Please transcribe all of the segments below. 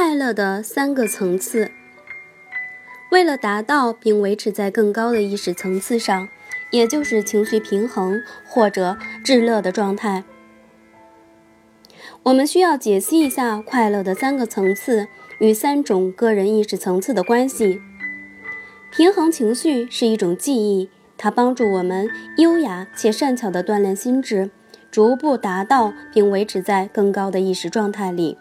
快乐的三个层次。为了达到并维持在更高的意识层次上，也就是情绪平衡或者至乐的状态，我们需要解析一下快乐的三个层次与三种个人意识层次的关系。平衡情绪是一种技艺，它帮助我们优雅且善巧地锻炼心智，逐步达到并维持在更高的意识状态里。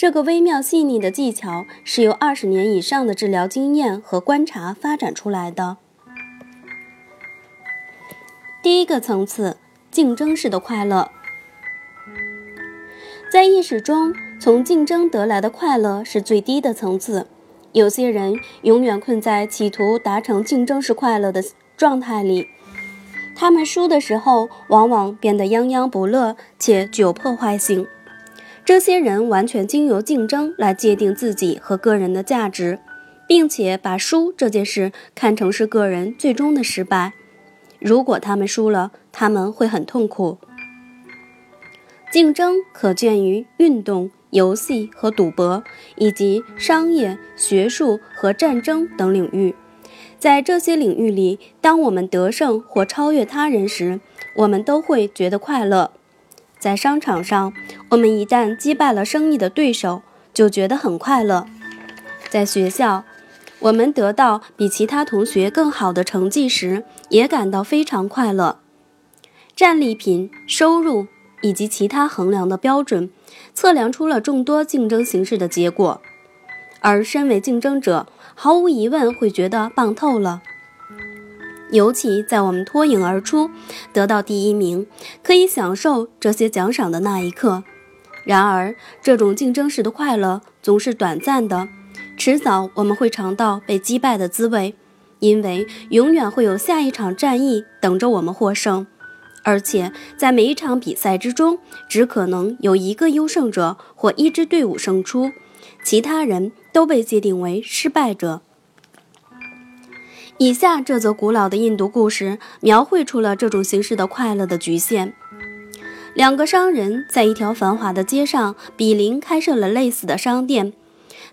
这个微妙细腻的技巧是由二十年以上的治疗经验和观察发展出来的。第一个层次，竞争式的快乐。在意识中，从竞争得来的快乐是最低的层次。有些人永远困在企图达成竞争式快乐的状态里，他们输的时候往往变得泱泱不乐且具有破坏性。这些人完全经由竞争来界定自己和个人的价值，并且把输这件事看成是个人最终的失败。如果他们输了，他们会很痛苦。竞争可见于运动、游戏和赌博，以及商业、学术和战争等领域。在这些领域里，当我们得胜或超越他人时，我们都会觉得快乐。在商场上，我们一旦击败了生意的对手，就觉得很快乐。在学校，我们得到比其他同学更好的成绩时，也感到非常快乐。战利品、收入以及其他衡量的标准，测量出了众多竞争形式的结果，而身为竞争者，毫无疑问会觉得棒透了。尤其在我们脱颖而出，得到第一名，可以享受这些奖赏的那一刻。然而，这种竞争式的快乐总是短暂的，迟早我们会尝到被击败的滋味，因为永远会有下一场战役等着我们获胜。而且，在每一场比赛之中，只可能有一个优胜者或一支队伍胜出，其他人都被界定为失败者。以下这则古老的印度故事描绘出了这种形式的快乐的局限。两个商人在一条繁华的街上比邻开设了类似的商店，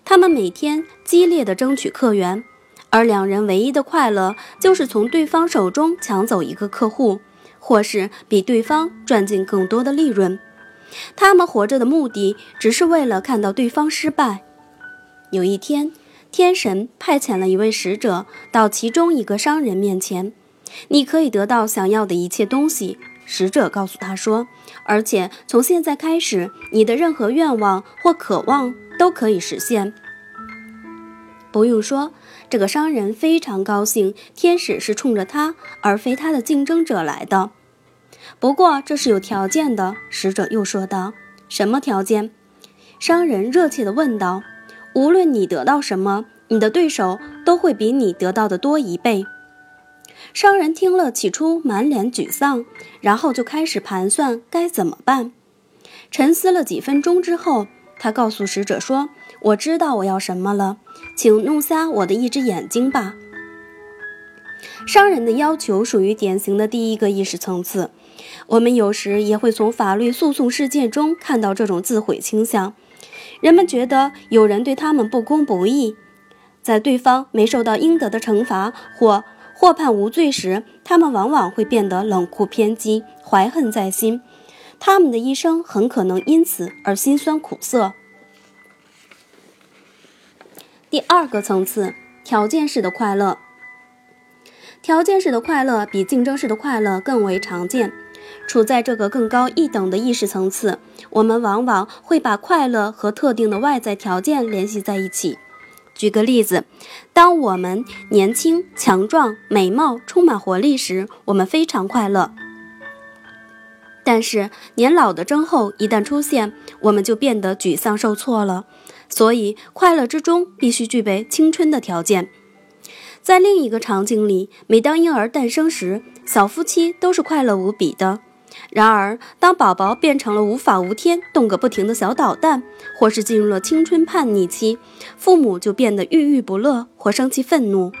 他们每天激烈地争取客源，而两人唯一的快乐就是从对方手中抢走一个客户，或是比对方赚进更多的利润。他们活着的目的只是为了看到对方失败。有一天。天神派遣了一位使者到其中一个商人面前，你可以得到想要的一切东西。使者告诉他说，而且从现在开始，你的任何愿望或渴望都可以实现。不用说，这个商人非常高兴，天使是冲着他而非他的竞争者来的。不过这是有条件的，使者又说道。什么条件？商人热切地问道。无论你得到什么，你的对手都会比你得到的多一倍。商人听了，起初满脸沮丧，然后就开始盘算该怎么办。沉思了几分钟之后，他告诉使者说：“我知道我要什么了，请弄瞎我的一只眼睛吧。”商人的要求属于典型的第一个意识层次。我们有时也会从法律诉讼事件中看到这种自毁倾向。人们觉得有人对他们不公不义，在对方没受到应得的惩罚或获判无罪时，他们往往会变得冷酷偏激，怀恨在心。他们的一生很可能因此而辛酸苦涩。第二个层次，条件式的快乐。条件式的快乐比竞争式的快乐更为常见。处在这个更高一等的意识层次，我们往往会把快乐和特定的外在条件联系在一起。举个例子，当我们年轻、强壮、美貌、充满活力时，我们非常快乐。但是年老的症候一旦出现，我们就变得沮丧受挫了。所以，快乐之中必须具备青春的条件。在另一个场景里，每当婴儿诞生时，小夫妻都是快乐无比的。然而，当宝宝变成了无法无天、动个不停的小捣蛋，或是进入了青春叛逆期，父母就变得郁郁不乐或生气愤怒。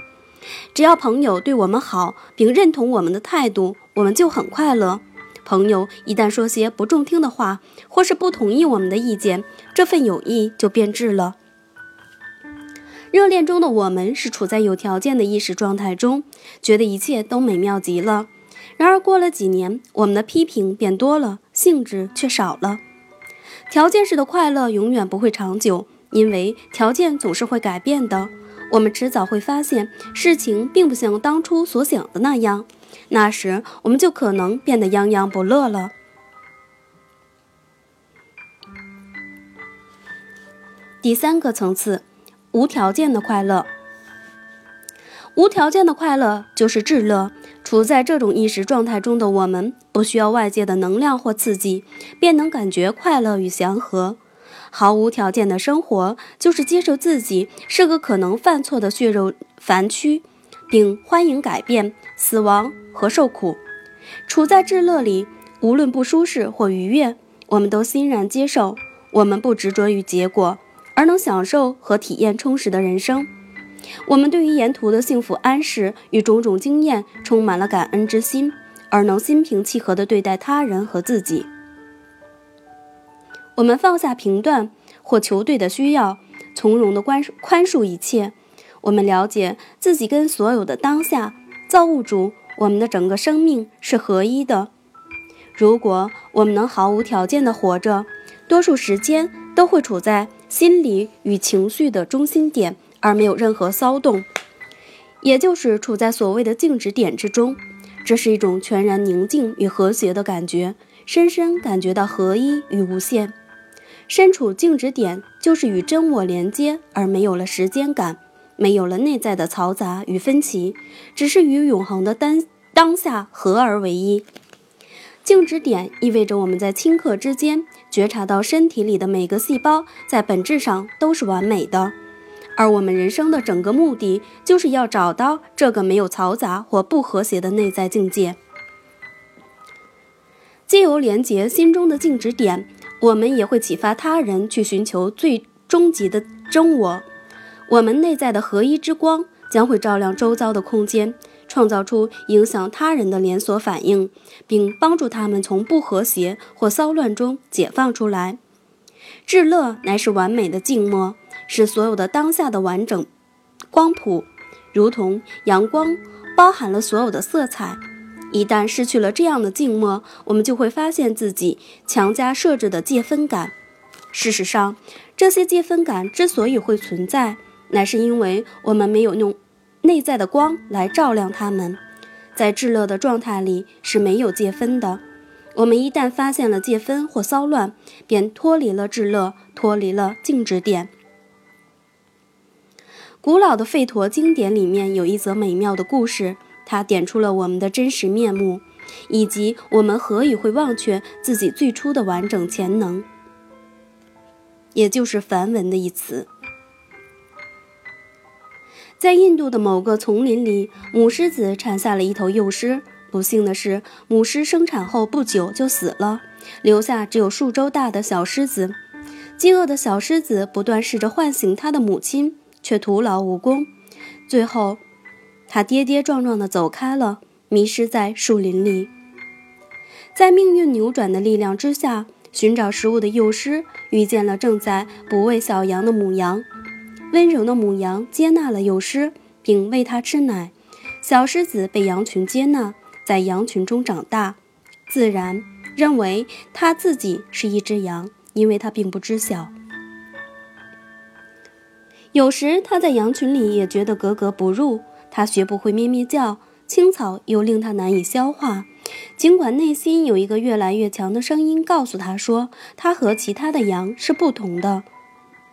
只要朋友对我们好并认同我们的态度，我们就很快乐。朋友一旦说些不中听的话，或是不同意我们的意见，这份友谊就变质了。热恋中的我们是处在有条件的意识状态中，觉得一切都美妙极了。然而过了几年，我们的批评变多了，兴致却少了。条件式的快乐永远不会长久，因为条件总是会改变的。我们迟早会发现，事情并不像当初所想的那样。那时，我们就可能变得洋洋不乐了。第三个层次，无条件的快乐。无条件的快乐就是至乐。处在这种意识状态中的我们，不需要外界的能量或刺激，便能感觉快乐与祥和。毫无条件的生活，就是接受自己是个可能犯错的血肉凡躯，并欢迎改变、死亡和受苦。处在至乐里，无论不舒适或愉悦，我们都欣然接受。我们不执着于结果，而能享受和体验充实的人生。我们对于沿途的幸福安适与种种经验充满了感恩之心，而能心平气和地对待他人和自己。我们放下评断或求对的需要，从容地宽宽恕一切。我们了解自己跟所有的当下造物主，我们的整个生命是合一的。如果我们能毫无条件地活着，多数时间都会处在心理与情绪的中心点。而没有任何骚动，也就是处在所谓的静止点之中。这是一种全然宁静与和谐的感觉，深深感觉到合一与无限。身处静止点，就是与真我连接，而没有了时间感，没有了内在的嘈杂与分歧，只是与永恒的当当下合而为一。静止点意味着我们在顷刻之间觉察到身体里的每个细胞在本质上都是完美的。而我们人生的整个目的，就是要找到这个没有嘈杂或不和谐的内在境界。借由连接心中的静止点，我们也会启发他人去寻求最终极的真我。我们内在的合一之光将会照亮周遭的空间，创造出影响他人的连锁反应，并帮助他们从不和谐或骚乱中解放出来。至乐乃是完美的静默。是所有的当下的完整光谱，如同阳光包含了所有的色彩。一旦失去了这样的静默，我们就会发现自己强加设置的界分感。事实上，这些界分感之所以会存在，乃是因为我们没有用内在的光来照亮他们。在至乐的状态里是没有界分的。我们一旦发现了界分或骚乱，便脱离了至乐，脱离了静止点。古老的吠陀经典里面有一则美妙的故事，它点出了我们的真实面目，以及我们何以会忘却自己最初的完整潜能，也就是梵文的一词。在印度的某个丛林里，母狮子产下了一头幼狮。不幸的是，母狮生产后不久就死了，留下只有数周大的小狮子。饥饿的小狮子不断试着唤醒它的母亲。却徒劳无功，最后，它跌跌撞撞地走开了，迷失在树林里。在命运扭转的力量之下，寻找食物的幼狮遇见了正在哺喂小羊的母羊。温柔的母羊接纳了幼狮，并喂它吃奶。小狮子被羊群接纳，在羊群中长大，自然认为它自己是一只羊，因为它并不知晓。有时它在羊群里也觉得格格不入，它学不会咩咩叫，青草又令它难以消化。尽管内心有一个越来越强的声音告诉他说，他和其他的羊是不同的，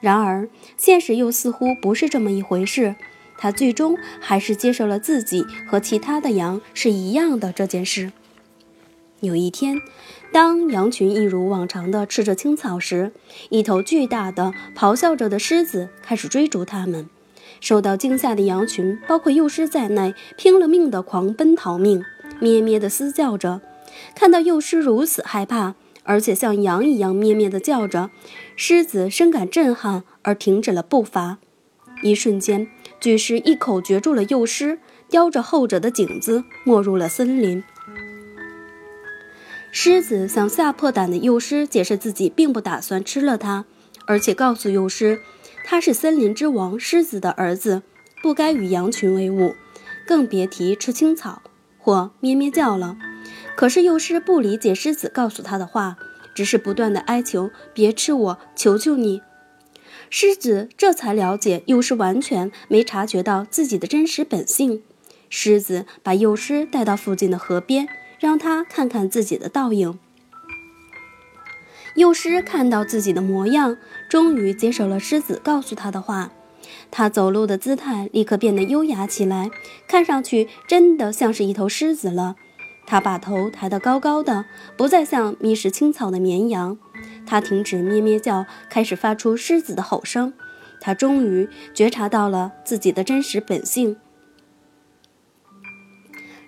然而现实又似乎不是这么一回事。他最终还是接受了自己和其他的羊是一样的这件事。有一天。当羊群一如往常的吃着青草时，一头巨大的咆哮着的狮子开始追逐它们。受到惊吓的羊群，包括幼狮在内，拼了命的狂奔逃命，咩咩地嘶叫着。看到幼狮如此害怕，而且像羊一样咩咩地叫着，狮子深感震撼而停止了步伐。一瞬间，巨狮一口攫住了幼狮，叼着后者的颈子，没入了森林。狮子向吓破胆的幼狮解释自己并不打算吃了它，而且告诉幼狮，它是森林之王狮子的儿子，不该与羊群为伍，更别提吃青草或咩咩叫了。可是幼狮不理解狮子告诉他的话，只是不断的哀求：“别吃我，求求你。”狮子这才了解幼狮完全没察觉到自己的真实本性。狮子把幼狮带到附近的河边。让他看看自己的倒影。幼狮看到自己的模样，终于接受了狮子告诉他的话。他走路的姿态立刻变得优雅起来，看上去真的像是一头狮子了。他把头抬得高高的，不再像觅食青草的绵羊。他停止咩咩叫，开始发出狮子的吼声。他终于觉察到了自己的真实本性。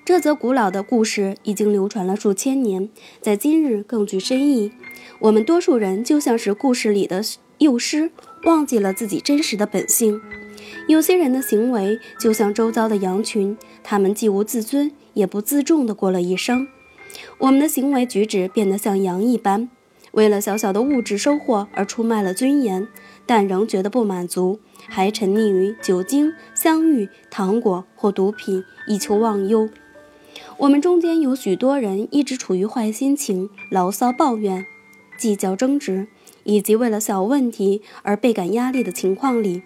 这则古老的故事已经流传了数千年，在今日更具深意。我们多数人就像是故事里的幼狮，忘记了自己真实的本性。有些人的行为就像周遭的羊群，他们既无自尊也不自重地过了一生。我们的行为举止变得像羊一般，为了小小的物质收获而出卖了尊严，但仍觉得不满足，还沉溺于酒精、香芋、糖果或毒品，以求忘忧。我们中间有许多人一直处于坏心情、牢骚抱怨、计较争执，以及为了小问题而倍感压力的情况里。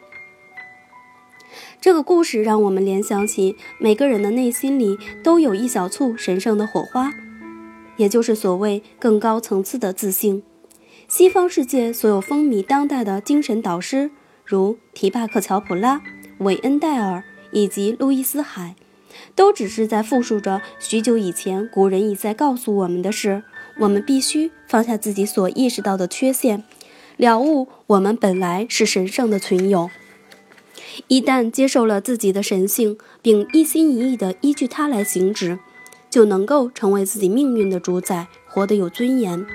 这个故事让我们联想起每个人的内心里都有一小簇神圣的火花，也就是所谓更高层次的自信。西方世界所有风靡当代的精神导师，如提帕克·乔普拉、韦恩·戴尔以及路易斯·海。都只是在复述着许久以前古人已在告诉我们的事。我们必须放下自己所意识到的缺陷，了悟我们本来是神圣的群友。一旦接受了自己的神性，并一心一意地依据它来行止，就能够成为自己命运的主宰，活得有尊严，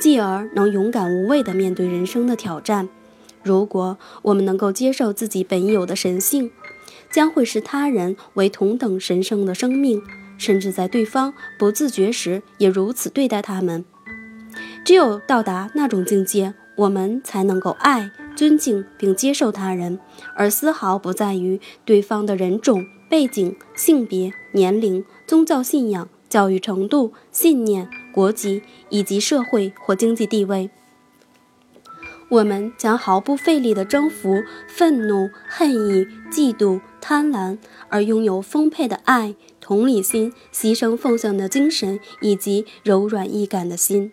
继而能勇敢无畏地面对人生的挑战。如果我们能够接受自己本有的神性，将会视他人为同等神圣的生命，甚至在对方不自觉时也如此对待他们。只有到达那种境界，我们才能够爱、尊敬并接受他人，而丝毫不在于对方的人种、背景、性别、年龄、宗教信仰、教育程度、信念、国籍以及社会或经济地位。我们将毫不费力地征服愤怒、恨意、嫉妒、贪婪，而拥有丰沛的爱、同理心、牺牲奉献的精神以及柔软易感的心。